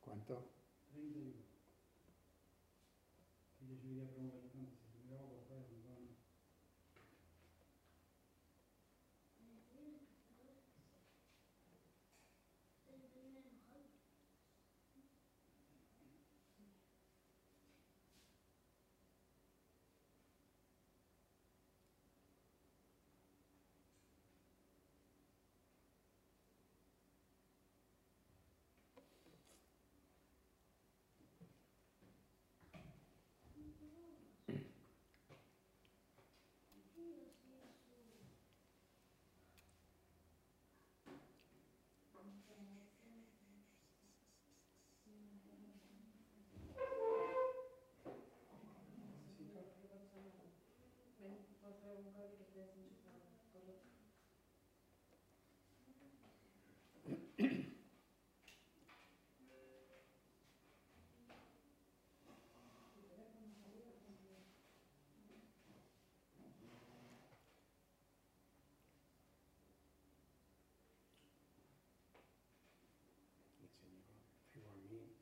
¿Cuánto tanto, si me hago por fuera, no van. Ven, por favor, un cable que esté desenchufado. Coloca. El Señor dijo a mí,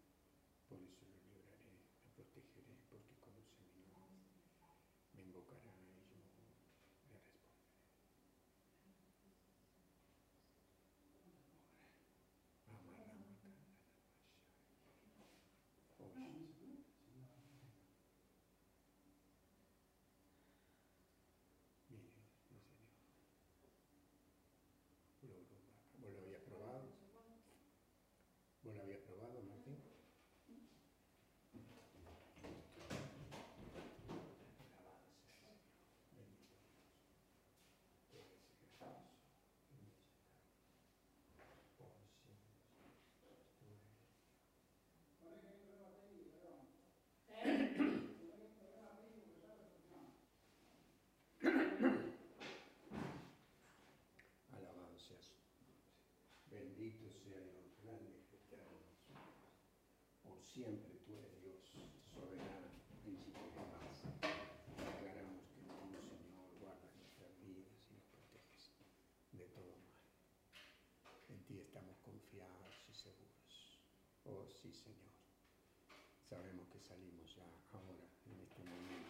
por eso lo libraré, me protegeré, porque conoce mi nombre. Me invocará y yo le responderé. Amarramatanda Oh, Jesús. Mi Dios, mi Señor. Logro, ¿Vos lo habías probado? ¿Vos lo habías probado, Martín? Alabado sea el Señor. Bendito Dios. Tú eres Jesús. Por siempre. Tú eres Nombre. Bendito sea Dios, grande y eterno. Por siempre tú eres Dios, soberano, príncipe de paz. Declaramos que tú, Señor, guardas nuestras vidas y nos proteges de todo mal. En ti estamos confiados y seguros. Oh sí, Señor. Sabemos que salimos ya ahora, en este momento,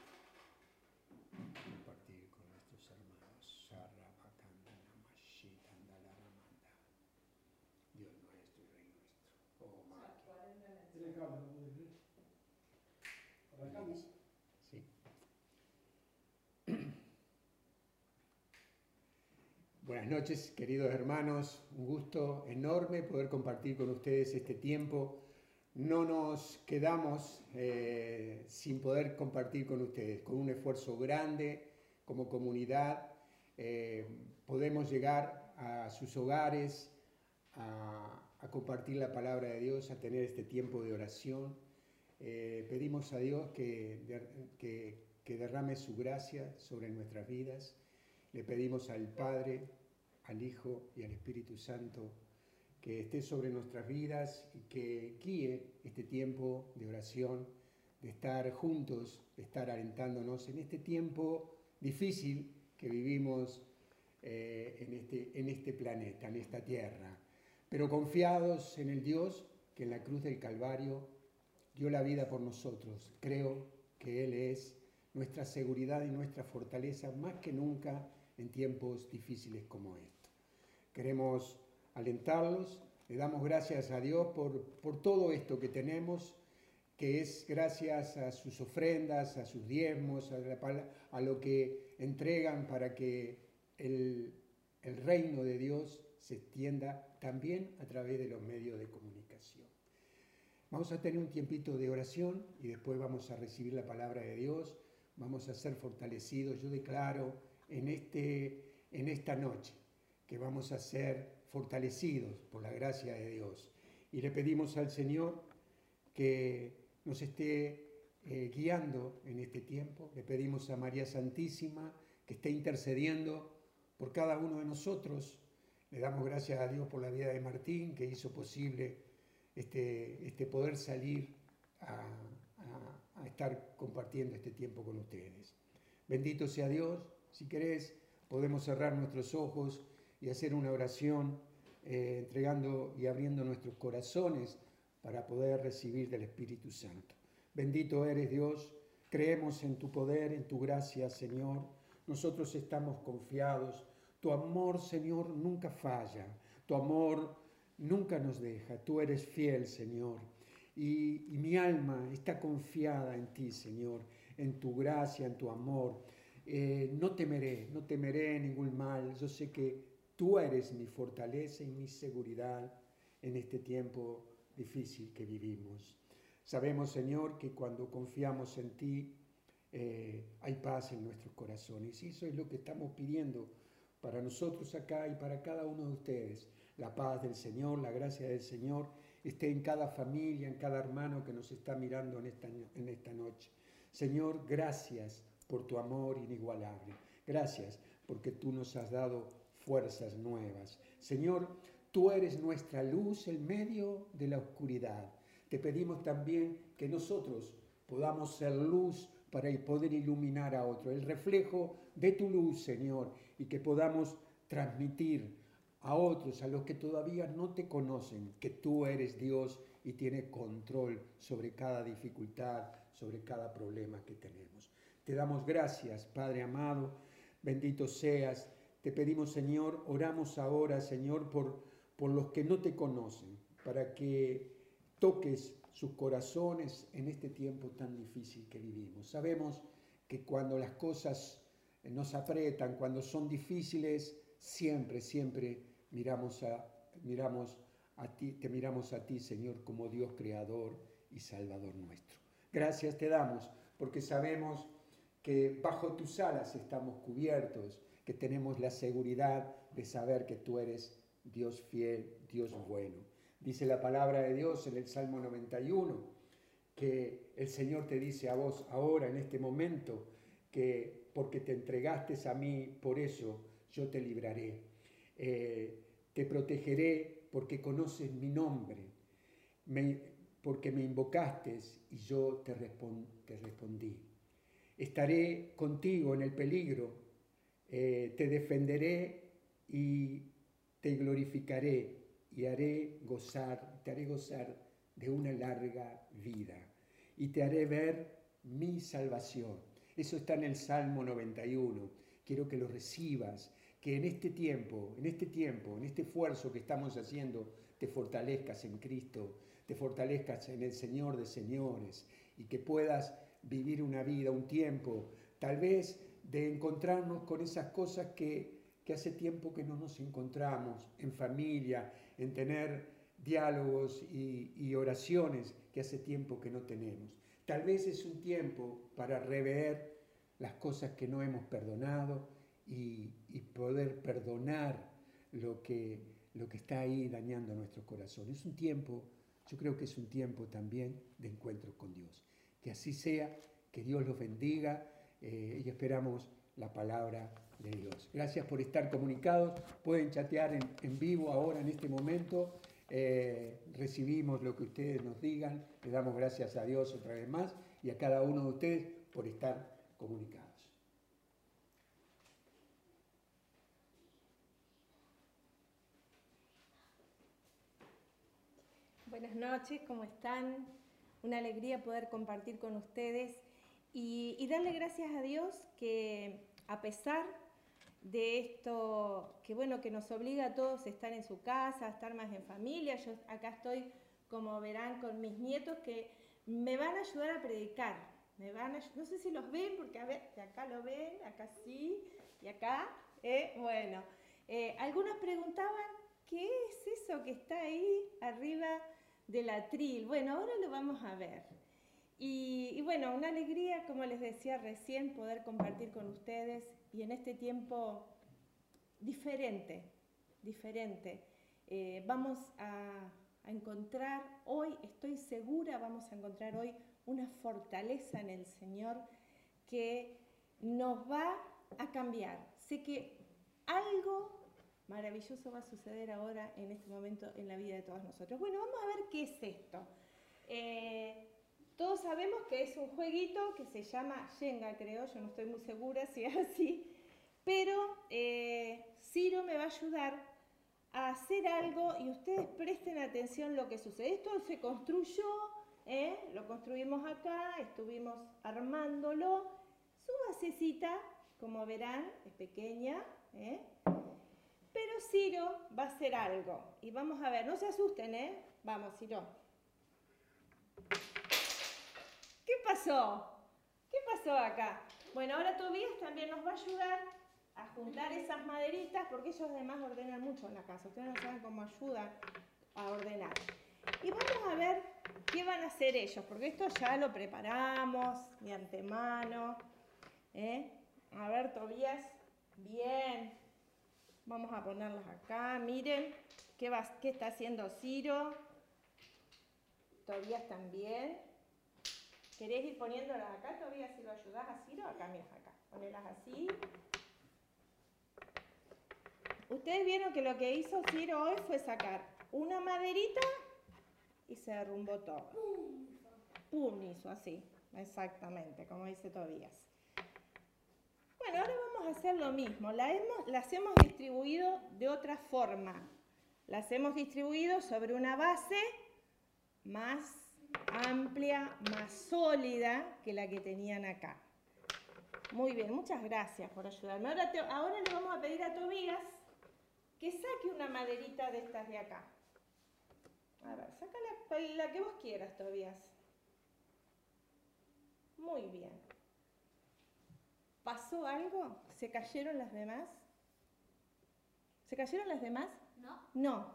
a compartir con nuestros hermanos. Sarabakandanamashitandalamanda. Dios nuestro y Rey nuestro. Oh, Maki. Tiene cable, no puede creer. Arrancamos. Sí. Buenas noches, queridos hermanos. Un gusto enorme poder compartir con ustedes este tiempo. No nos quedamos eh, sin poder compartir con ustedes. Con un esfuerzo grande como comunidad, eh, podemos llegar a sus hogares, a, a compartir la palabra de Dios, a tener este tiempo de oración. Eh, pedimos a Dios que, que- que derrame su gracia sobre nuestras vidas. Le pedimos al Padre, al Hijo y al Espíritu Santo que esté sobre nuestras vidas y que guíe este tiempo de oración, de estar juntos, de estar alentándonos en este tiempo difícil que vivimos eh, en, este, en este planeta, en esta tierra, pero confiados en el Dios que en la cruz del Calvario dio la vida por nosotros. Creo que Él es nuestra seguridad y nuestra fortaleza más que nunca en tiempos difíciles como estos. Queremos alentarlos, le damos gracias a Dios por, por todo esto que tenemos, que es gracias a sus ofrendas, a sus diezmos, a, a lo que entregan para que el, el reino de Dios se extienda también a través de los medios de comunicación. Vamos a tener un tiempito de oración y después vamos a recibir la palabra de Dios, vamos a ser fortalecidos. Yo declaro en, este, en esta noche que vamos a ser fortalecidos por la gracia de Dios. Y le pedimos al Señor que nos esté eh, guiando en este tiempo. Le pedimos a María Santísima que esté intercediendo por cada uno de nosotros. Le damos gracias a Dios por la vida de Martín, que hizo posible este, este poder salir a, a- estar compartiendo este tiempo con ustedes. Bendito sea Dios. Si querés, podemos cerrar nuestros ojos y hacer una oración eh, entregando y abriendo nuestros corazones para poder recibir del Espíritu Santo. Bendito eres Dios, creemos en tu poder, en tu gracia, Señor. Nosotros estamos confiados. Tu amor, Señor, nunca falla. Tu amor nunca nos deja. Tú eres fiel, Señor. Y, mi alma está confiada en ti, Señor, en tu gracia, en tu amor. Eh, no temeré, no temeré ningún mal. Yo sé que tú eres mi fortaleza y mi seguridad en este tiempo difícil que vivimos. Sabemos, Señor, que cuando confiamos en ti, eh, hay paz en nuestros corazones. Y eso es lo que estamos pidiendo para nosotros acá y para cada uno de ustedes. La paz del Señor, la gracia del Señor esté en cada familia, en cada hermano que nos está mirando en esta, en esta noche. Señor, gracias por tu amor inigualable. Gracias porque tú nos has dado fuerzas nuevas. Señor, tú eres nuestra luz en medio de la oscuridad. Te pedimos también que nosotros podamos ser luz para poder iluminar a otro, el reflejo de tu luz, Señor, y que podamos transmitir a otros, a los que todavía no te conocen, que tú eres Dios y tienes control sobre cada dificultad, sobre cada problema que tenemos. Te damos gracias, Padre amado, bendito seas. Te pedimos, Señor, oramos ahora, Señor, por, por los que no te conocen, para que toques sus corazones en este tiempo tan difícil que vivimos. Sabemos que cuando las cosas nos apretan, cuando son difíciles, siempre, siempre miramos a, miramos a ti, te miramos a ti, Señor, como Dios creador y salvador nuestro. Gracias te damos porque sabemos que bajo tus alas estamos cubiertos, que tenemos la seguridad de saber que tú eres Dios fiel, Dios bueno. Dice la palabra de Dios en el Salmo 91 que el Señor te dice a vos ahora, en este momento, que porque te entregaste a mí, por eso yo te libraré. Eh, te protegeré porque conoces mi nombre, porque me invocaste y yo te, respond, te, respondí. Estaré contigo en el peligro, eh, te defenderé y te glorificaré y haré gozar, te haré gozar de una larga vida y te haré ver mi salvación. Eso está en el Salmo 91. Quiero que lo recibas, que en este tiempo, en este tiempo, en este esfuerzo que estamos haciendo, te fortalezcas en Cristo, te fortalezcas en el Señor de señores y que puedas vivir una vida, un tiempo, tal vez de encontrarnos con esas cosas que, que hace tiempo que no nos encontramos en familia, en tener diálogos y, oraciones que hace tiempo que no tenemos. Tal vez es un tiempo para rever las cosas que no hemos perdonado y, y poder perdonar lo que, lo que está ahí dañando nuestro corazón. Es un tiempo, yo creo que es un tiempo también de encuentro con Dios. Que así sea, que Dios los bendiga eh, y esperamos la palabra de Dios. Gracias por estar comunicados. Pueden chatear en, vivo ahora, en este momento. Eh, recibimos lo que ustedes nos digan. Le damos gracias a Dios otra vez más y a cada uno de ustedes por estar comunicados. Buenas noches, ¿cómo están? Una alegría poder compartir con ustedes y, darle gracias a Dios que a pesar de esto que bueno que nos obliga a todos a estar en su casa, a estar más en familia. Yo acá estoy, como verán, con mis nietos que me van a ayudar a predicar. Me van a, no sé si los ven, porque a ver, acá lo ven, acá sí, y acá, eh, bueno. Eh, algunos preguntaban, ¿qué es eso que está ahí arriba del atril? Bueno, ahora lo vamos a ver. Y, bueno, una alegría, como les decía recién, poder compartir con ustedes y en este tiempo diferente, diferente. Eh, vamos a, encontrar hoy, estoy segura, vamos a encontrar hoy una fortaleza en el Señor que nos va a cambiar. Sé que algo maravilloso va a suceder ahora, en este momento, en la vida de todos nosotros. Bueno, vamos a ver qué es esto. Eh, sabemos que es un jueguito que se llama Jenga, creo, yo no estoy muy segura si es así, pero eh, Ciro me va a ayudar a hacer algo y ustedes presten atención lo que sucede. Esto se construyó, ¿eh? lo construimos acá, estuvimos armándolo. Su basecita, como verán, es pequeña, ¿eh? pero Ciro va a hacer algo. Y vamos a ver, no se asusten, ¿eh? Vamos, Ciro. ¿Qué pasó? ¿Qué pasó acá? Bueno, ahora Tobías también nos va a ayudar a juntar esas maderitas, porque ellos además ordenan mucho en la casa. Ustedes no saben cómo ayudan a ordenar. Y vamos a ver qué van a hacer ellos, porque esto ya lo preparamos de antemano. ¿eh? A ver, Tobías, bien. Vamos a ponerlas acá. Miren qué, va, qué está haciendo Ciro. Tobías también. ¿Querés ir poniéndolas acá, Tobías, si lo ayudás a Ciro? Acá, mira, acá. Ponelas así. Ustedes vieron que lo que hizo Ciro hoy fue sacar una maderita y se derrumbó todo. Pum hizo así, exactamente, como dice Tobías. Bueno, ahora vamos a hacer lo mismo. La hemos, las hemos distribuido de otra forma. Las hemos distribuido sobre una base más amplia, más sólida que la que tenían acá. Muy bien, muchas gracias por ayudarme. Ahora, te, ahora le vamos a pedir a Tobías que saque una maderita de estas de acá. A ver, saca la, la que vos quieras, Tobías. Muy bien. ¿Pasó algo? ¿Se cayeron las demás? ¿Se cayeron las demás? No. No,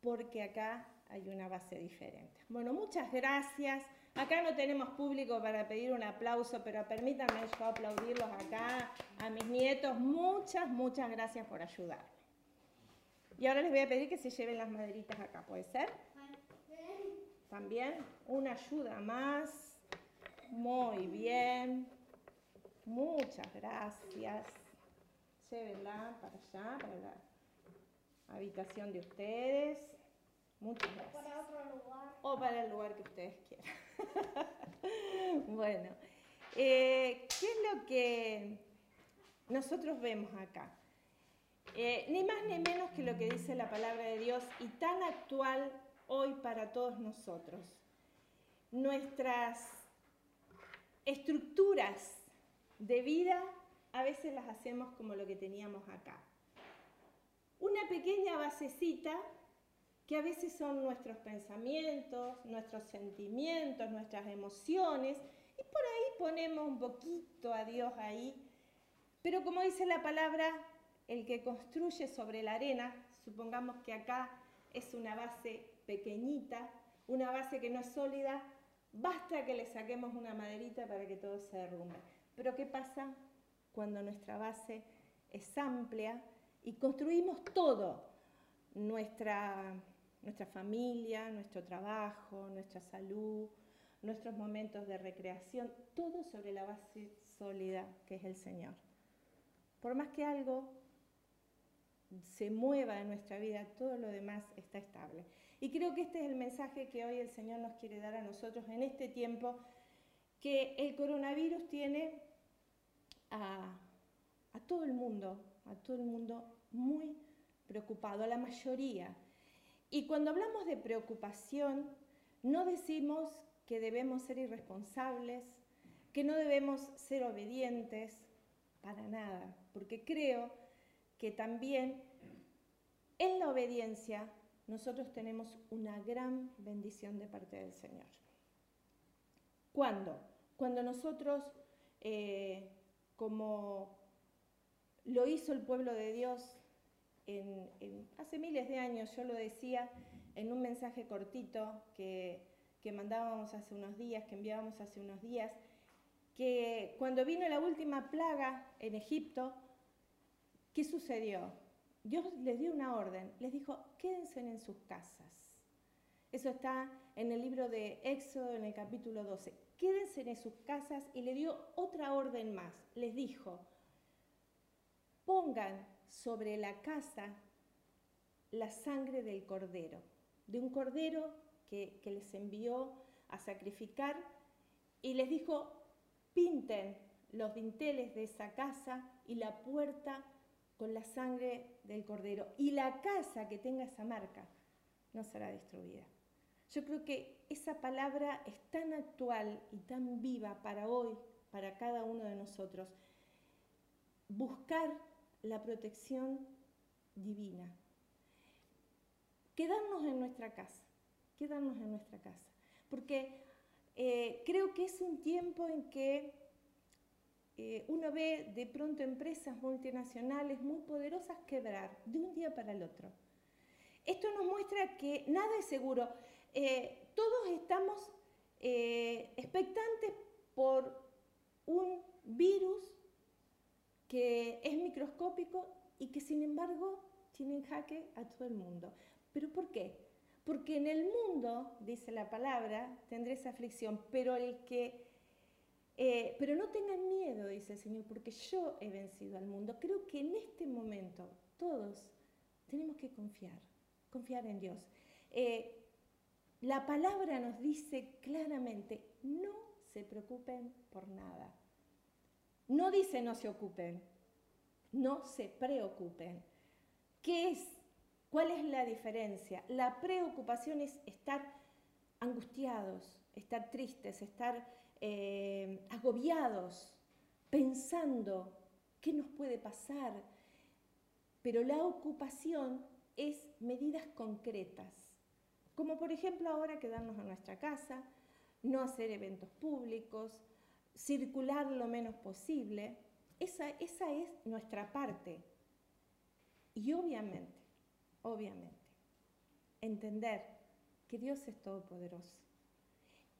porque acá hay una base diferente. Bueno, muchas gracias. Acá no tenemos público para pedir un aplauso, pero permítanme yo aplaudirlos acá a mis nietos. Muchas, muchas gracias por ayudarme. Y ahora les voy a pedir que se lleven las maderitas acá, ¿puede ser? También una ayuda más. Muy bien. Muchas gracias. Llévenla para allá, para la habitación de ustedes. Muchas gracias. Para otro lugar. O para el lugar que ustedes quieran. bueno, eh, ¿qué es lo que nosotros vemos acá? Eh, ni más ni menos que lo que dice la palabra de Dios y tan actual hoy para todos nosotros. Nuestras estructuras de vida a veces las hacemos como lo que teníamos acá. Una pequeña basecita que a veces son nuestros pensamientos, nuestros sentimientos, nuestras emociones, y por ahí ponemos un poquito a Dios ahí. Pero como dice la palabra, el que construye sobre la arena, supongamos que acá es una base pequeñita, una base que no es sólida, basta que le saquemos una maderita para que todo se derrumbe. Pero ¿qué pasa cuando nuestra base es amplia y construimos todo? Nuestra, nuestra familia, nuestro trabajo, nuestra salud, nuestros momentos de recreación, todo sobre la base sólida que es el Señor. Por más que algo se mueva en nuestra vida, todo lo demás está estable. Y creo que este es el mensaje que hoy el Señor nos quiere dar a nosotros en este tiempo, que el coronavirus tiene a, a todo el mundo, a todo el mundo muy preocupado, a la mayoría. Y cuando hablamos de preocupación, no decimos que debemos ser irresponsables, que no debemos ser obedientes, para nada, porque creo que también en la obediencia nosotros tenemos una gran bendición de parte del Señor. ¿Cuándo? Cuando nosotros, eh, como lo hizo el pueblo de Dios hace miles de años, yo lo decía en un mensaje cortito que, que mandábamos hace unos días, que enviábamos hace unos días, que cuando vino la última plaga en Egipto, ¿qué sucedió? Dios les dio una orden, les dijo, quédense en sus casas. Eso está en el libro de Éxodo, en el capítulo 12. Quédense en sus casas y le dio otra orden más. Les dijo, pongan sobre la casa la sangre del cordero, de un cordero que, que les envió a sacrificar, y les dijo, pinten los dinteles de esa casa y la puerta con la sangre del cordero. Y la casa que tenga esa marca no será destruida. Yo creo que esa palabra es tan actual y tan viva para hoy, para cada uno de nosotros. Buscar la protección divina. Quedarnos en nuestra casa, quedarnos en nuestra casa. Porque eh, creo que es un tiempo en que eh, uno ve de pronto empresas multinacionales muy poderosas quebrar de un día para el otro. Esto nos muestra que nada es seguro. Eh, todos estamos expectantes por un virus que es microscópico y que sin embargo tiene en jaque a todo el mundo. ¿Pero por qué? Porque en el mundo, dice la palabra, tendré esa aflicción, pero el que eh, pero no tengan miedo, dice el Señor, porque yo he vencido al mundo. Creo que en este momento todos tenemos que confiar, confiar en Dios. Eh, la palabra nos dice claramente, no se preocupen por nada. No dice no se ocupen, no se preocupen. ¿Qué es? ¿Cuál es la diferencia? La preocupación es estar angustiados, estar tristes, estar eh, agobiados, pensando qué nos puede pasar. Pero la ocupación es medidas concretas, como por ejemplo ahora quedarnos en nuestra casa, no hacer eventos públicos, circular lo menos posible. Esa, esa es nuestra parte. Y obviamente, obviamente, entender que Dios es todopoderoso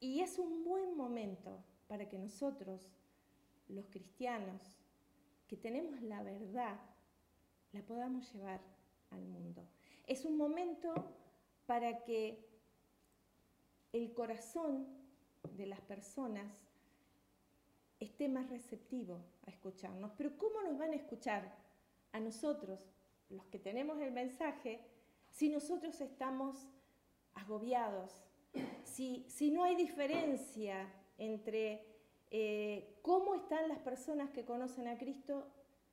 y es un buen momento para que nosotros, los cristianos, que tenemos la verdad, la podamos llevar al mundo. Es un momento para que el corazón de las personas esté más receptivo a escucharnos. Pero ¿cómo nos van a escuchar a nosotros, los que tenemos el mensaje, si nosotros estamos agobiados, si, no hay diferencia entre eh, cómo están las personas que conocen a Cristo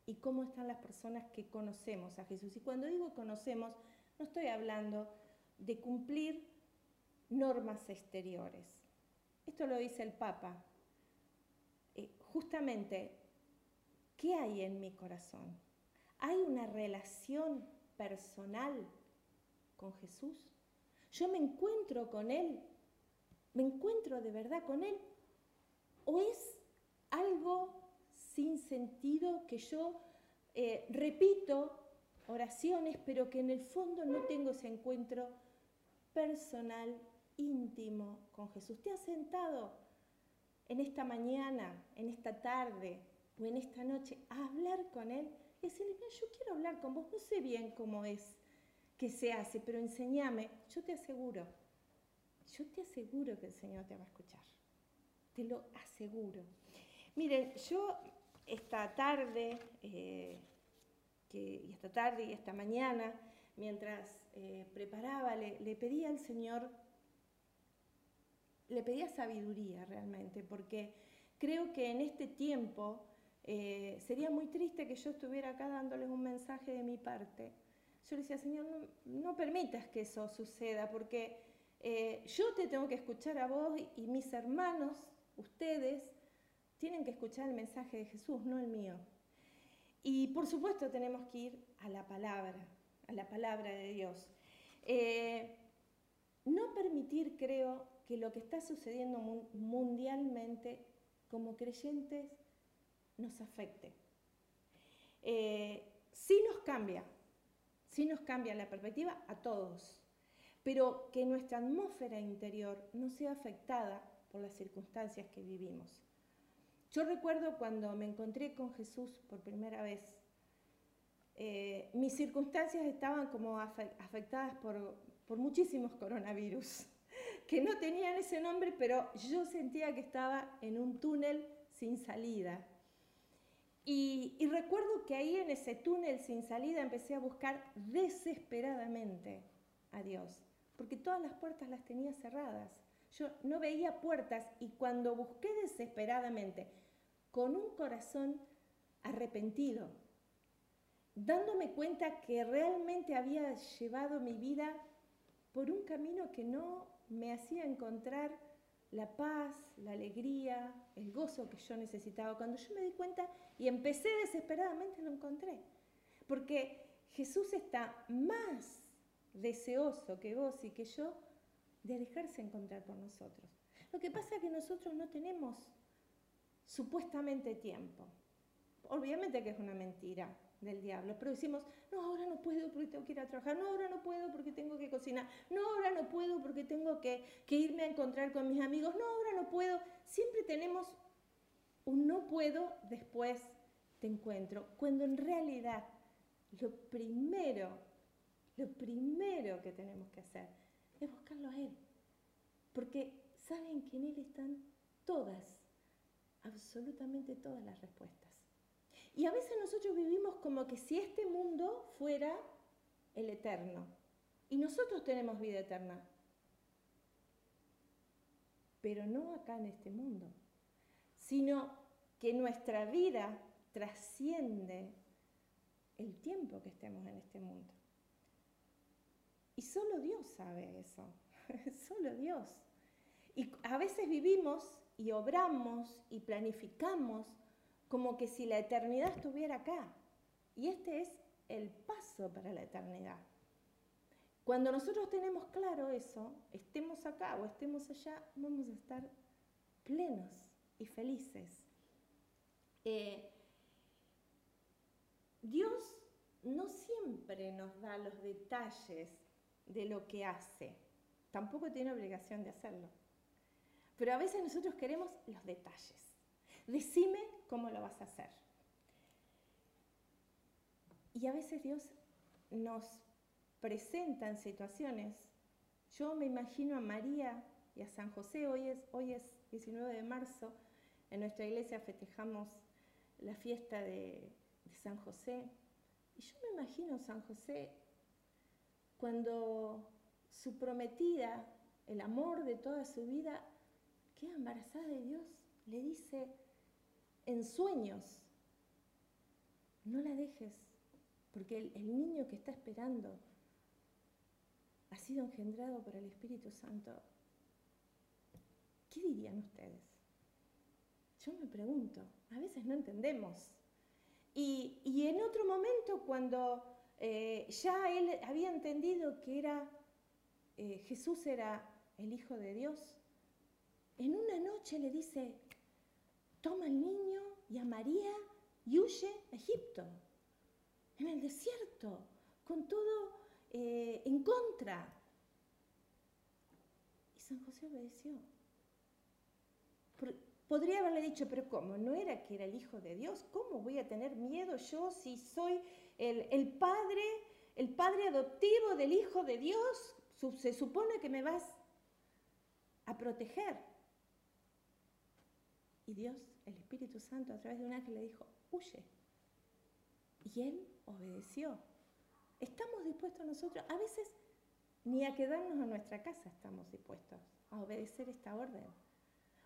y cómo están las personas que conocemos a Jesús. Y cuando digo conocemos, no estoy hablando de cumplir normas exteriores. Esto lo dice el Papa. Justamente, ¿qué hay en mi corazón? ¿Hay una relación personal con Jesús? yo me encuentro con Él, me encuentro de verdad con Él, o es algo sin sentido que yo eh, repito oraciones, pero que en el fondo no tengo ese encuentro personal, íntimo con Jesús. ¿Te has sentado en esta mañana, en esta tarde o en esta noche a hablar con Él? Y decirle, yo quiero hablar con vos, no sé bien cómo es que se hace, pero enséñame, yo te aseguro, yo te aseguro que el Señor te va a escuchar, te lo aseguro. Miren, yo esta tarde, eh, y esta tarde y esta mañana, mientras eh, preparaba, le, le pedía al Señor, le pedía sabiduría realmente, porque creo que en este tiempo eh, sería muy triste que yo estuviera acá dándoles un mensaje de mi parte yo le decía, Señor, no, permitas que eso suceda, porque eh, yo te tengo que escuchar a vos y, mis hermanos, ustedes, tienen que escuchar el mensaje de Jesús, no el mío. Y por supuesto tenemos que ir a la palabra, a la palabra de Dios. Eh, no permitir, creo, que lo que está sucediendo mundialmente como creyentes nos afecte. Eh, sí nos cambia, sí nos cambia la perspectiva a todos, pero que nuestra atmósfera interior no sea afectada por las circunstancias que vivimos. Yo recuerdo cuando me encontré con Jesús por primera vez, eh, mis circunstancias estaban como afectadas por, por muchísimos coronavirus, que no tenían ese nombre, pero yo sentía que estaba en un túnel sin salida. Y, recuerdo que ahí en ese túnel sin salida empecé a buscar desesperadamente a Dios, porque todas las puertas las tenía cerradas. Yo no veía puertas y cuando busqué desesperadamente, con un corazón arrepentido, dándome cuenta que realmente había llevado mi vida por un camino que no me hacía encontrar la paz, la alegría, el gozo que yo necesitaba. Cuando yo me di cuenta y empecé desesperadamente, lo encontré. Porque Jesús está más deseoso que vos y que yo de dejarse encontrar por nosotros. Lo que pasa es que nosotros no tenemos supuestamente tiempo. Obviamente que es una mentira del diablo, pero decimos, no, ahora no puedo porque tengo que ir a trabajar, no, ahora no puedo porque tengo que cocinar, no, ahora no puedo porque tengo que, que irme a encontrar con mis amigos, no, ahora no puedo. Siempre tenemos un no puedo, después te encuentro, cuando en realidad lo primero, lo primero que tenemos que hacer es buscarlo a Él. Porque saben que en Él están todas, absolutamente todas las respuestas. Y a veces nosotros vivimos como que si este mundo fuera el eterno. Y nosotros tenemos vida eterna. Pero no acá en este mundo, sino que nuestra vida trasciende el tiempo que estemos en este mundo. Y solo Dios sabe eso, solo Dios. Y a veces vivimos y obramos y planificamos como que si la eternidad estuviera acá. Y este es el paso para la eternidad. Cuando nosotros tenemos claro eso, estemos acá o estemos allá, vamos a estar plenos y felices. Eh, Dios no siempre nos da los detalles de lo que hace. Tampoco tiene obligación de hacerlo. Pero a veces nosotros queremos los detalles. Decime cómo lo vas a hacer. Y a veces Dios nos presenta en situaciones. Yo me imagino a María y a San José. Hoy es, hoy es 19 de marzo. En nuestra iglesia festejamos la fiesta de, de San José. Y yo me imagino a San José cuando su prometida, el amor de toda su vida, queda embarazada de Dios, le dice en sueños, no la dejes, porque el, niño que está esperando ha sido engendrado por el Espíritu Santo. ¿Qué dirían ustedes? Yo me pregunto, a veces no entendemos. Y, y en otro momento, cuando eh, ya él había entendido que era, eh, Jesús era el Hijo de Dios, en una noche le dice, toma al niño y a María y huye a Egipto, en el desierto, con todo eh, en contra. Y San José obedeció. Podría haberle dicho, pero ¿cómo? ¿No era que era el Hijo de Dios? ¿Cómo voy a tener miedo yo si soy el, el Padre, el Padre adoptivo del Hijo de Dios? Se supone que me vas a proteger. Y Dios, el Espíritu Santo, a través de un ángel le dijo, huye. Y él obedeció. ¿Estamos dispuestos nosotros? A veces ni a quedarnos en nuestra casa estamos dispuestos a obedecer esta orden.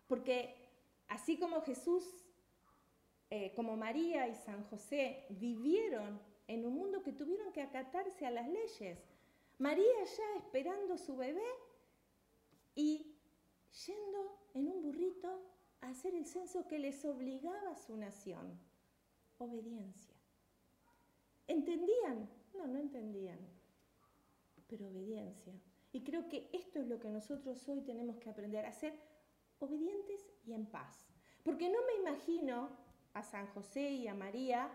Porque Así como Jesús, eh, como María y San José vivieron en un mundo que tuvieron que acatarse a las leyes, María ya esperando su bebé y yendo en un burrito hacer el censo que les obligaba a su nación. Obediencia. ¿Entendían? No, no entendían, pero obediencia. Y creo que esto es lo que nosotros hoy tenemos que aprender a hacer obedientes y en paz. Porque no me imagino a San José y a María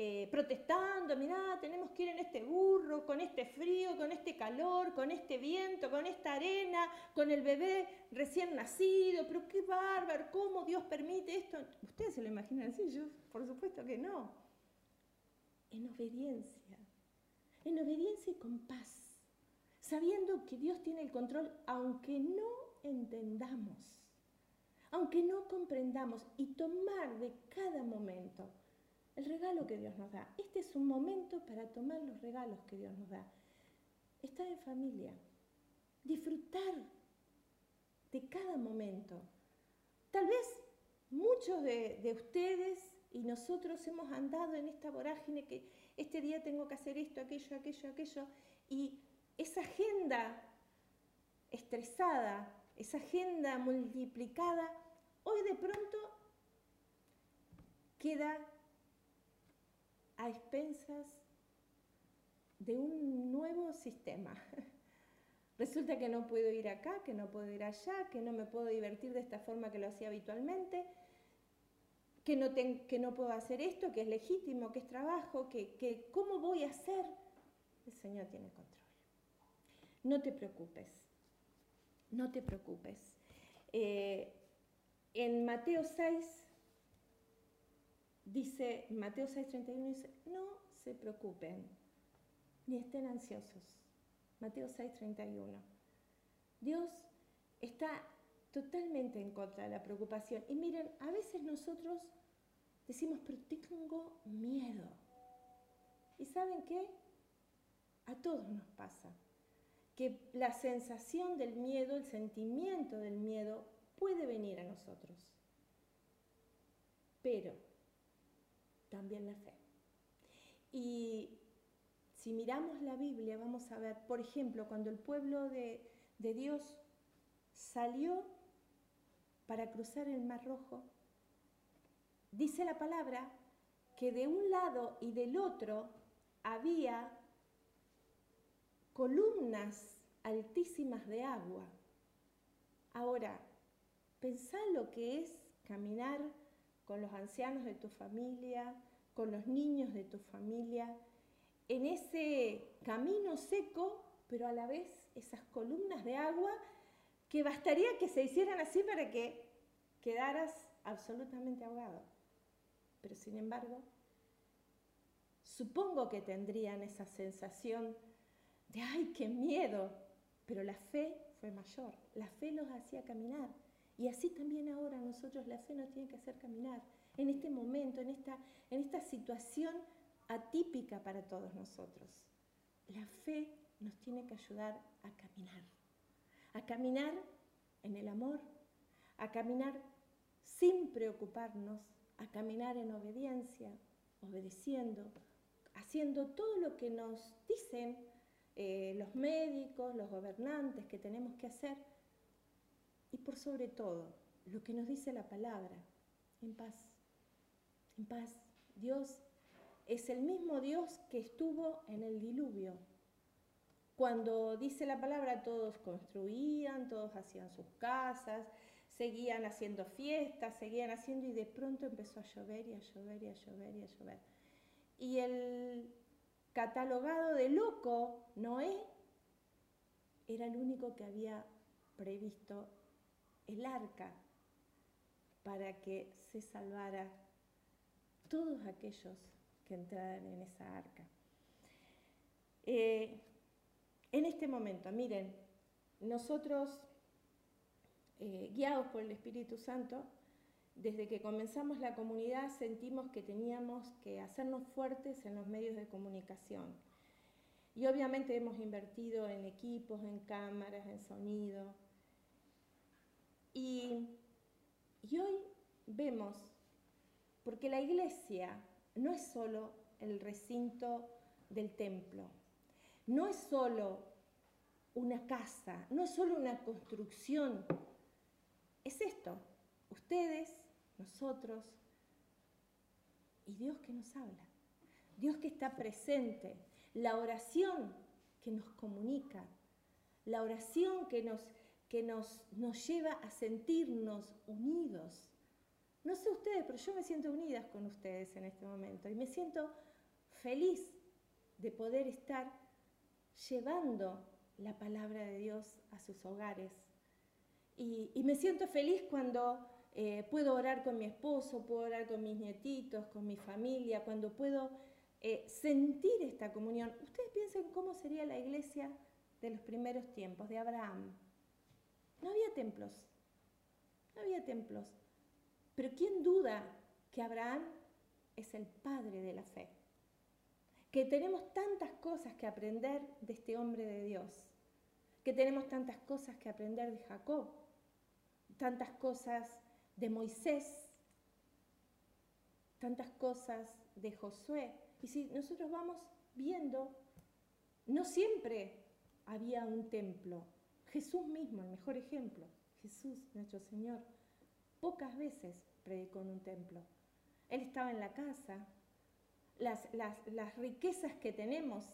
eh, protestando, mirá, tenemos que ir en este burro, con este frío, con este calor, con este viento, con esta arena, con el bebé recién nacido, pero qué bárbaro, ¿cómo Dios permite esto? ¿Ustedes se lo imaginan así? Yo, por supuesto que no. En obediencia, en obediencia y con paz sabiendo que Dios tiene el control aunque no entendamos, aunque no comprendamos y tomar de cada momento el regalo que Dios nos da. Este es un momento para tomar los regalos que Dios nos da. Estar en familia, disfrutar de cada momento. Tal vez muchos de, de ustedes y nosotros hemos andado en esta vorágine que este día tengo que hacer esto, aquello, aquello, aquello, y esa agenda estresada, esa agenda multiplicada, hoy de pronto queda a expensas de un nuevo sistema. Resulta que no puedo ir acá, que no puedo ir allá, que no me puedo divertir de esta forma que lo hacía habitualmente, que no, que no puedo hacer esto, que es legítimo, que es trabajo, que, que cómo voy a hacer. El Señor tiene control. No te preocupes, no te preocupes. Eh, en Mateo 6, dice, Mateo 6, 31 dice, no se preocupen, ni estén ansiosos. Mateo 6, 31. Dios está totalmente en contra de la preocupación. Y miren, a veces nosotros decimos, pero tengo miedo. ¿Y saben qué? A todos nos pasa que la sensación del miedo, el sentimiento del miedo puede venir a nosotros. Pero también la fe. Y si miramos la Biblia, vamos a ver, por ejemplo, cuando el pueblo de, de Dios salió para cruzar el Mar Rojo, dice la palabra que de un lado y del otro había columnas altísimas de agua. Ahora, pensá lo que es caminar con los ancianos de tu familia, con los niños de tu familia, en ese camino seco, pero a la vez esas columnas de agua que bastaría que se hicieran así para que quedaras absolutamente ahogado. Pero sin embargo, supongo que tendrían esa sensación de, ay, qué miedo, pero la fe fue mayor, la fe los hacía caminar. Y así también ahora nosotros la fe nos tiene que hacer caminar en este momento, en esta, en esta situación atípica para todos nosotros. La fe nos tiene que ayudar a caminar, a caminar en el amor, a caminar sin preocuparnos, a caminar en obediencia, obedeciendo, haciendo todo lo que nos dicen eh, los médicos, los gobernantes que tenemos que hacer y por sobre todo lo que nos dice la palabra, en paz, en paz. Dios es el mismo Dios que estuvo en el diluvio. Cuando dice la palabra, todos construían, todos hacían sus casas, seguían haciendo fiestas, seguían haciendo y de pronto empezó a llover y a llover y a llover y a llover. Y el catalogado de loco, Noé era el único que había previsto el arca para que se salvara todos aquellos que entraran en esa arca. Eh, en este momento, miren, nosotros, eh, guiados por el Espíritu Santo, desde que comenzamos la comunidad sentimos que teníamos que hacernos fuertes en los medios de comunicación. Y obviamente hemos invertido en equipos, en cámaras, en sonido. Y, hoy vemos, porque la iglesia no es solo el recinto del templo, no es solo una casa, no es solo una construcción, es esto. Ustedes nosotros y Dios que nos habla, Dios que está presente, la oración que nos comunica, la oración que nos, que nos, nos lleva a sentirnos unidos. No sé ustedes, pero yo me siento unidas con ustedes en este momento y me siento feliz de poder estar llevando la palabra de Dios a sus hogares. Y, y me siento feliz cuando eh, puedo orar con mi esposo, puedo orar con mis nietitos, con mi familia, cuando puedo eh, sentir esta comunión. Ustedes piensen cómo sería la iglesia de los primeros tiempos, de Abraham. No había templos, no había templos. Pero ¿quién duda que Abraham es el padre de la fe? Que tenemos tantas cosas que aprender de este hombre de Dios, que tenemos tantas cosas que aprender de Jacob, tantas cosas de Moisés, tantas cosas de Josué. Y si nosotros vamos viendo, no siempre había un templo. Jesús mismo, el mejor ejemplo, Jesús, nuestro Señor, pocas veces predicó en un templo. Él estaba en la casa. Las, riquezas que tenemos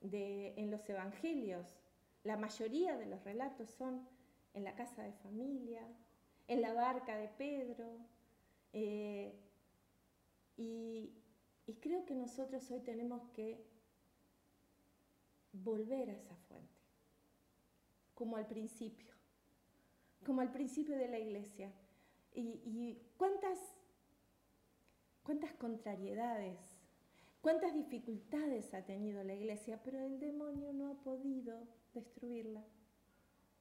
de, en los evangelios, la mayoría de los relatos son en la casa de familia, en la barca de Pedro. Eh, y creo que nosotros hoy tenemos que volver a esa fuente, como al principio, como al principio de la iglesia. Y, cuántas, cuántas contrariedades, cuántas dificultades ha tenido la iglesia, pero el demonio no ha podido destruirla.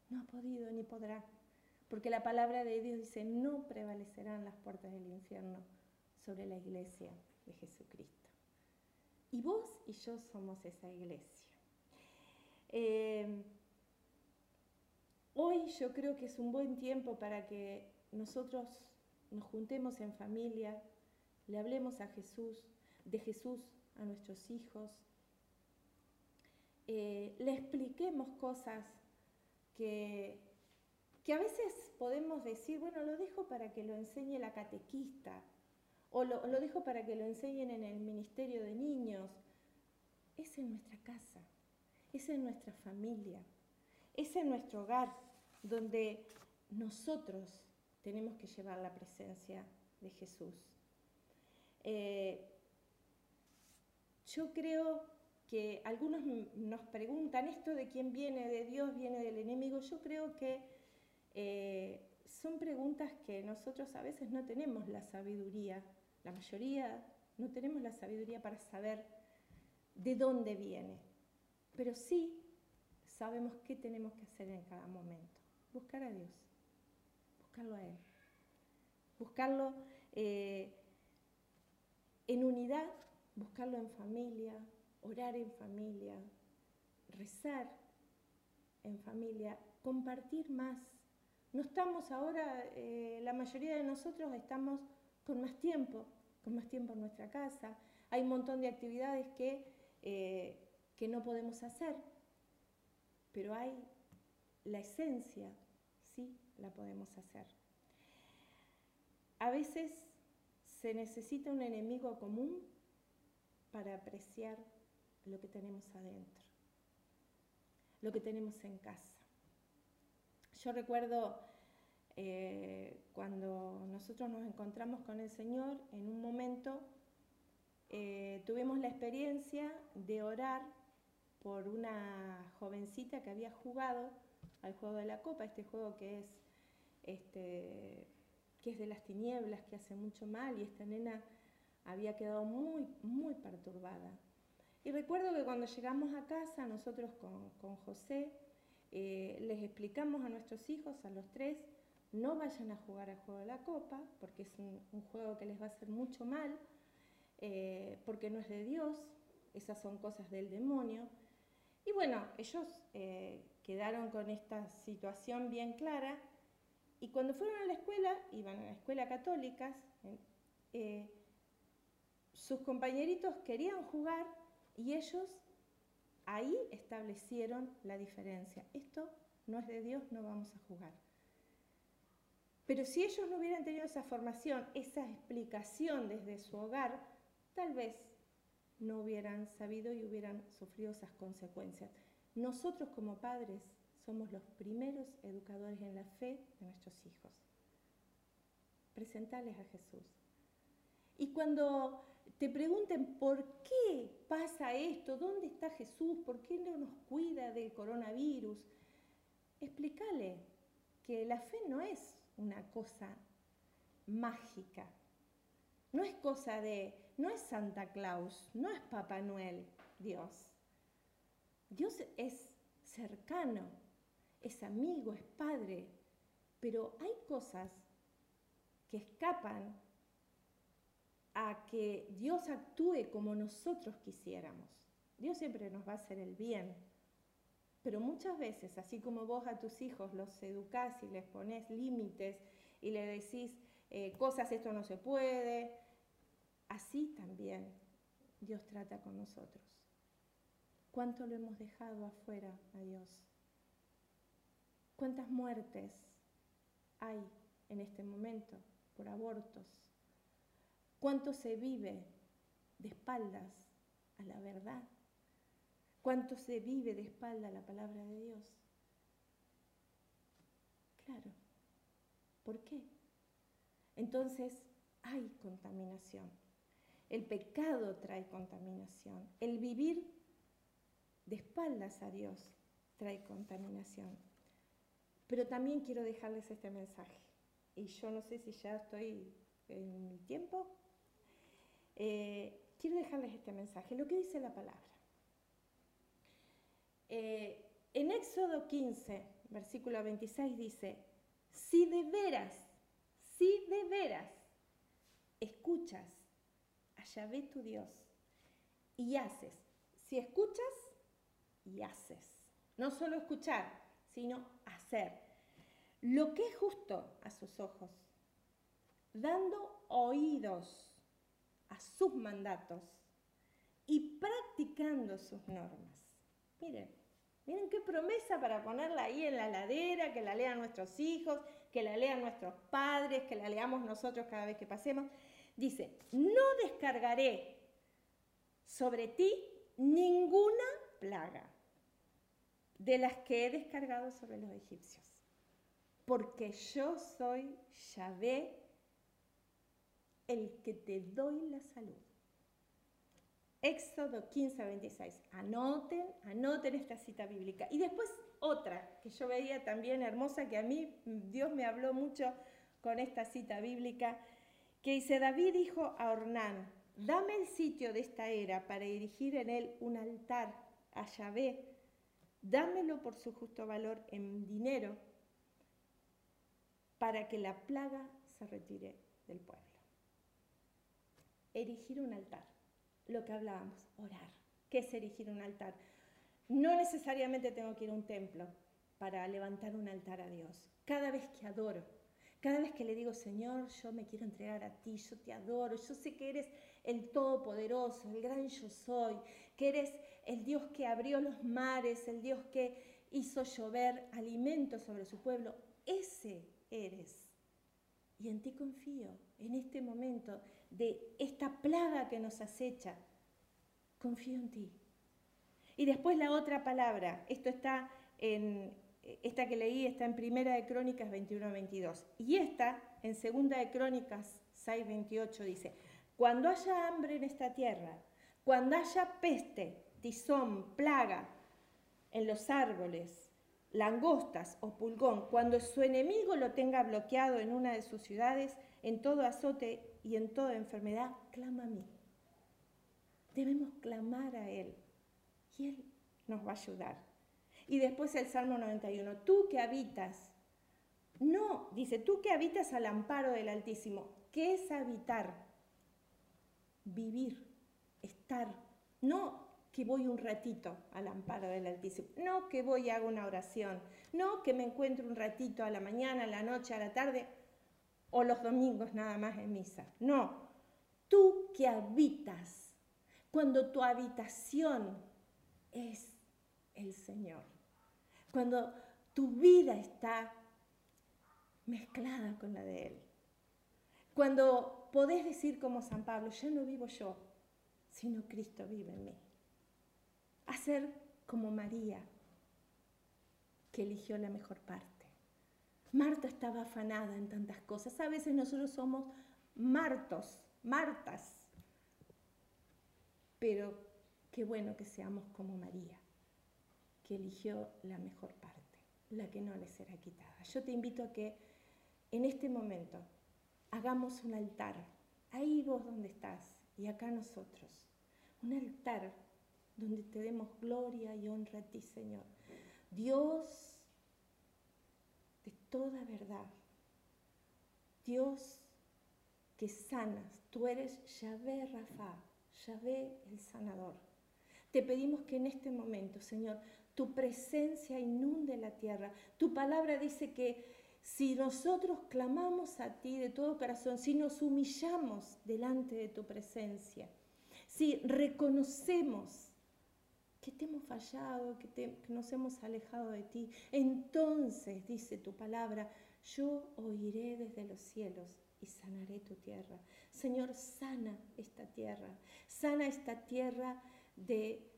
No ha podido ni podrá. Porque la palabra de Dios dice, no prevalecerán las puertas del infierno sobre la iglesia de Jesucristo. Y vos y yo somos esa iglesia. Eh, hoy yo creo que es un buen tiempo para que nosotros nos juntemos en familia, le hablemos a Jesús, de Jesús a nuestros hijos, eh, le expliquemos cosas que, que a veces podemos decir, bueno, lo dejo para que lo enseñe la catequista, o lo, lo dejo para que lo enseñen en el Ministerio de Niños. Es en nuestra casa, es en nuestra familia, es en nuestro hogar donde nosotros tenemos que llevar la presencia de Jesús. Eh, yo creo que algunos nos preguntan, ¿esto de quién viene? ¿De Dios? ¿Viene del enemigo? Yo creo que eh, son preguntas que nosotros a veces no tenemos la sabiduría, la mayoría no tenemos la sabiduría para saber de dónde viene pero sí sabemos qué tenemos que hacer en cada momento. Buscar a Dios, buscarlo a Él, buscarlo eh, en unidad, buscarlo en familia, orar en familia, rezar en familia, compartir más. No estamos ahora, eh, la mayoría de nosotros estamos con más tiempo, con más tiempo en nuestra casa. Hay un montón de actividades que eh, que no podemos hacer, pero hay la esencia, sí, la podemos hacer. A veces se necesita un enemigo común para apreciar lo que tenemos adentro, lo que tenemos en casa. Yo recuerdo eh, cuando nosotros nos encontramos con el Señor, en un momento eh, tuvimos la experiencia de orar por una jovencita que había jugado al juego de la copa, este juego que es, este, que es de las tinieblas, que hace mucho mal, y esta nena había quedado muy, muy perturbada. Y recuerdo que cuando llegamos a casa, nosotros con, José, eh, les explicamos a nuestros hijos, a los tres, no vayan a jugar al juego de la copa, porque es un, juego que les va a hacer mucho mal, eh, porque no es de Dios, esas son cosas del demonio. Y bueno, ellos eh, quedaron con esta situación bien clara y cuando fueron a la escuela, iban a la escuela católica, eh, sus compañeritos querían jugar y ellos ahí establecieron la diferencia. Esto no es de Dios, no vamos a jugar. Pero si ellos no hubieran tenido esa formación, esa explicación desde su hogar, tal vez no hubieran sabido y hubieran sufrido esas consecuencias. Nosotros como padres somos los primeros educadores en la fe de nuestros hijos. Presentales a Jesús. Y cuando te pregunten por qué pasa esto, dónde está Jesús, por qué no nos cuida del coronavirus, explícale que la fe no es una cosa mágica, no es cosa de no es Santa Claus, no es Papá Noel, Dios. Dios es cercano, es amigo, es padre, pero hay cosas que escapan a que Dios actúe como nosotros quisiéramos. Dios siempre nos va a hacer el bien, pero muchas veces, así como vos a tus hijos los educás y les pones límites y le decís eh, cosas, esto no se puede, así también Dios trata con nosotros. ¿Cuánto lo hemos dejado afuera a Dios? ¿Cuántas muertes hay en este momento por abortos? ¿Cuánto se vive de espaldas a la verdad? ¿Cuánto se vive de espalda a la palabra de Dios? Claro. ¿Por qué? Entonces hay contaminación. El pecado trae contaminación. El vivir de espaldas a Dios trae contaminación. Pero también quiero dejarles este mensaje. Y yo no sé si ya estoy en mi tiempo. Eh, quiero dejarles este mensaje. Lo que dice la palabra. Eh, en Éxodo 15, versículo 26 dice, si de veras, si de veras escuchas a Yahvé tu Dios y haces, si escuchas y haces. No solo escuchar, sino hacer. Lo que es justo a sus ojos, dando oídos a sus mandatos y practicando sus normas. Miren, miren qué promesa para ponerla ahí en la ladera, que la lean nuestros hijos, que la lean nuestros padres, que la leamos nosotros cada vez que pasemos. Dice, no descargaré sobre ti ninguna plaga de las que he descargado sobre los egipcios, porque yo soy Yahvé, el que te doy la salud. Éxodo 15 26. Anoten, anoten esta cita bíblica. Y después otra que yo veía también hermosa, que a mí Dios me habló mucho con esta cita bíblica, que David dijo a Ornán, dame el sitio de esta era para erigir en él un altar a Yahvé dámelo por su justo valor en dinero para que la plaga se retire del pueblo. Erigir un altar, lo que hablábamos, orar. ¿Qué es erigir un altar? No necesariamente tengo que ir a un templo para levantar un altar a Dios. Cada vez que adoro, cada vez que le digo, Señor, yo me quiero entregar a ti, yo te adoro, yo sé que eres el Todopoderoso, el gran yo soy, que eres el Dios que abrió los mares, el Dios que hizo llover alimento sobre su pueblo. Ese eres. Y en ti confío, en este momento de esta plaga que nos acecha. Confío en ti. Y después la otra palabra, esto está en, esta que leí está en Primera de Crónicas 21-22. Y esta, en Segunda de Crónicas 6-28, dice, cuando haya hambre en esta tierra, cuando haya peste, tizón, plaga en los árboles, langostas o pulgón, cuando su enemigo lo tenga bloqueado en una de sus ciudades, en todo azote y en toda enfermedad, clama a mí. Debemos clamar a Él y Él nos va a ayudar. Y después el Salmo 91, tú que habitas, no, dice, tú que habitas al amparo del Altísimo, ¿qué es habitar? Vivir, estar, no que voy un ratito al amparo del Altísimo, no que voy y hago una oración, no que me encuentro un ratito a la mañana, a la noche, a la tarde o los domingos nada más en misa. No, tú que habitas, cuando tu habitación es el Señor, cuando tu vida está mezclada con la de Él, cuando podés decir como San Pablo, ya no vivo yo, sino Cristo vive en mí hacer como María, que eligió la mejor parte. Marta estaba afanada en tantas cosas. A veces nosotros somos martos, martas. Pero qué bueno que seamos como María, que eligió la mejor parte, la que no le será quitada. Yo te invito a que en este momento hagamos un altar, ahí vos donde estás y acá nosotros, un altar donde te demos gloria y honra a ti, Señor, Dios de toda verdad, Dios que sanas, tú eres Yahvé Rafa, Yahvé el sanador. Te pedimos que en este momento, Señor, tu presencia inunde la tierra. Tu palabra dice que si nosotros clamamos a ti de todo corazón, si nos humillamos delante de tu presencia, si reconocemos que te hemos fallado, que, que, nos hemos alejado de ti, entonces, dice tu palabra, yo oiré desde los cielos y sanaré tu tierra. Señor, sana esta tierra, sana esta tierra de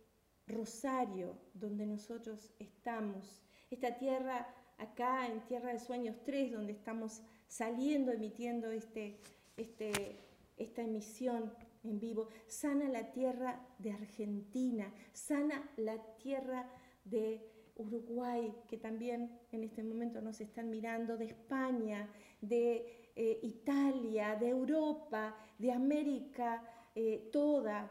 Rosario, donde nosotros estamos, esta tierra acá en Tierra de Sueños 3, donde estamos saliendo, emitiendo este, este, esta emisión en vivo, sana la tierra de Argentina, sana la tierra de Uruguay, que también en este momento nos están mirando, de España, de eh, Italia, de Europa, de América eh, toda,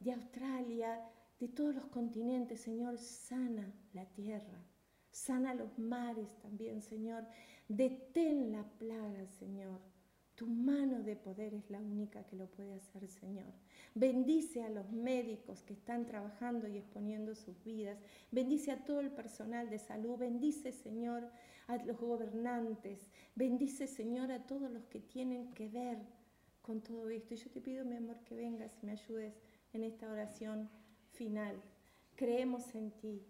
de Australia, de todos los continentes, Señor, sana la tierra, sana los mares también, Señor. Detén la plaga, Señor. Tu mano de poder es la única que lo puede hacer, Señor. Bendice a los médicos que están trabajando y exponiendo sus vidas. Bendice a todo el personal de salud. Bendice, Señor, a los gobernantes. Bendice, Señor, a todos los que tienen que ver con todo esto. Y yo te pido, mi amor, que vengas y me ayudes en esta oración final. Creemos en ti,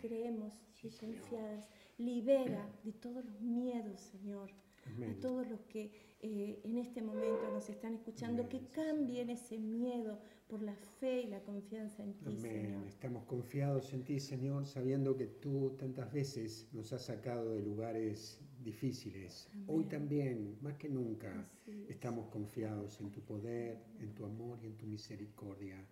creemos y. Libera de todos los miedos, Señor, a todos los que eh, en este momento nos están escuchando, que cambien ese miedo por la fe y la confianza en ti, Señor. Estamos confiados en ti, Señor, sabiendo que tú tantas veces nos has sacado de lugares difíciles. Hoy también, más que nunca, estamos confiados en tu poder, en tu amor y en tu misericordia.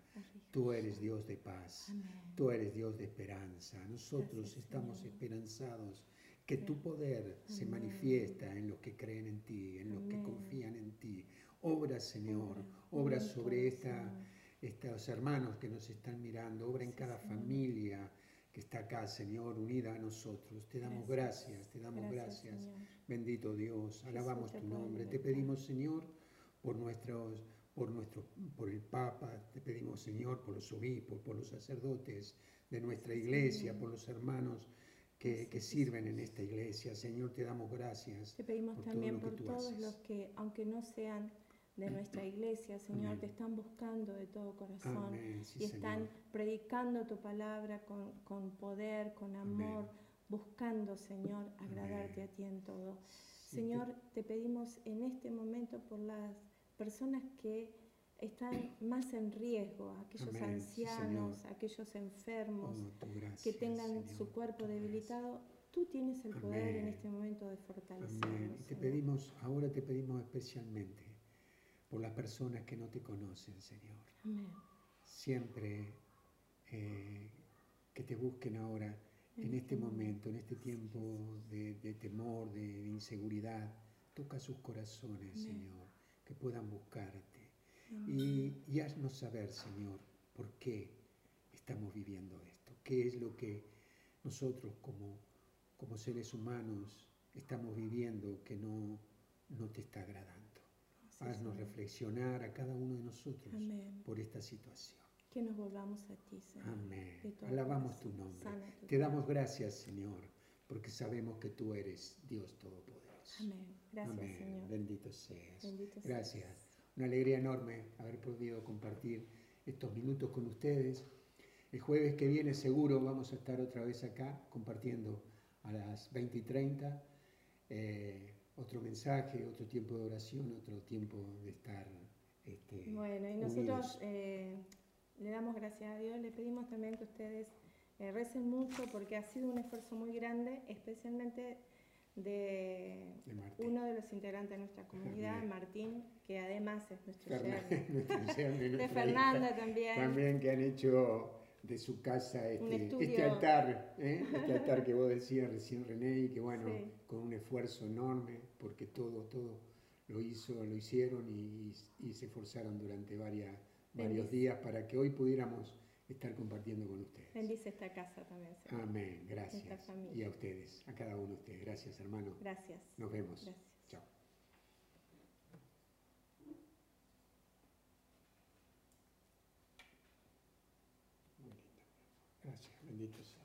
Tú eres Dios de paz, tú eres Dios de esperanza. Nosotros estamos esperanzados que tu poder se manifiesta en los que creen en ti, en los que confían en ti. Obra, Señor, obra. Sobre esta, estos hermanos que nos están mirando, obra en cada familia que está acá, Señor, unida a nosotros. Te damos gracias, te damos gracias. Bendito Dios, alabamos tu nombre. Te pedimos, Señor, por nuestros por, nuestro, por el Papa, te pedimos, Señor, por los obispos, por los sacerdotes de nuestra iglesia, por los hermanos que, que, sirven en esta iglesia. Señor, te damos gracias. Te pedimos también por todos los que, aunque no sean de nuestra iglesia, Señor, te están buscando de todo corazón y están predicando tu palabra con, con poder, con amor, buscando, Señor, agradarte a ti en todo. Señor, te pedimos en este momento por las personas que están más en riesgo, aquellos ancianos, aquellos enfermos, oh, que tengan su cuerpo debilitado. Tú tienes el poder en este momento de fortalecerlos. Te pedimos, ahora te pedimos especialmente por las personas que no te conocen, Señor. Amén. Siempre eh, que te busquen ahora, en, este, este momento, en este tiempo de, temor, de, inseguridad, toca sus corazones, Señor, que puedan buscarte. Y, y, haznos saber, Señor, por qué estamos viviendo esto, qué es lo que nosotros como, como seres humanos estamos viviendo que no, no te está agradando. Haznos reflexionar a cada uno de nosotros por esta situación. Que nos volvamos a ti, Señor. Amén. Alabamos tu nombre. Te damos gracias, Señor, porque sabemos que tú eres Dios Todopoderoso. Amén. Gracias, Señor. Bendito seas. gracias. Una alegría enorme haber podido compartir estos minutos con ustedes. El jueves que viene seguro vamos a estar otra vez acá compartiendo a las 20 y 30 otro mensaje, otro tiempo de oración, otro tiempo de estar. Este, bueno, y nosotros eh, le damos gracias a Dios, le pedimos también que ustedes eh, recen mucho porque ha sido un esfuerzo muy grande, especialmente de, uno de los integrantes de nuestra comunidad, Martín, que además es nuestro yerno. de Fernanda también. También que han hecho de su casa este, este altar, ¿eh? este altar que vos decías recién René, y que bueno, con un esfuerzo enorme, porque todo, todo lo hizo, lo hicieron y, se esforzaron durante varias, varios días para que hoy pudiéramos estar compartiendo con ustedes. Bendice esta casa también, Señor. Amén, gracias. Y a ustedes, a cada uno de ustedes. Gracias, hermano. Gracias. Nos vemos. Gracias. Chao. Muy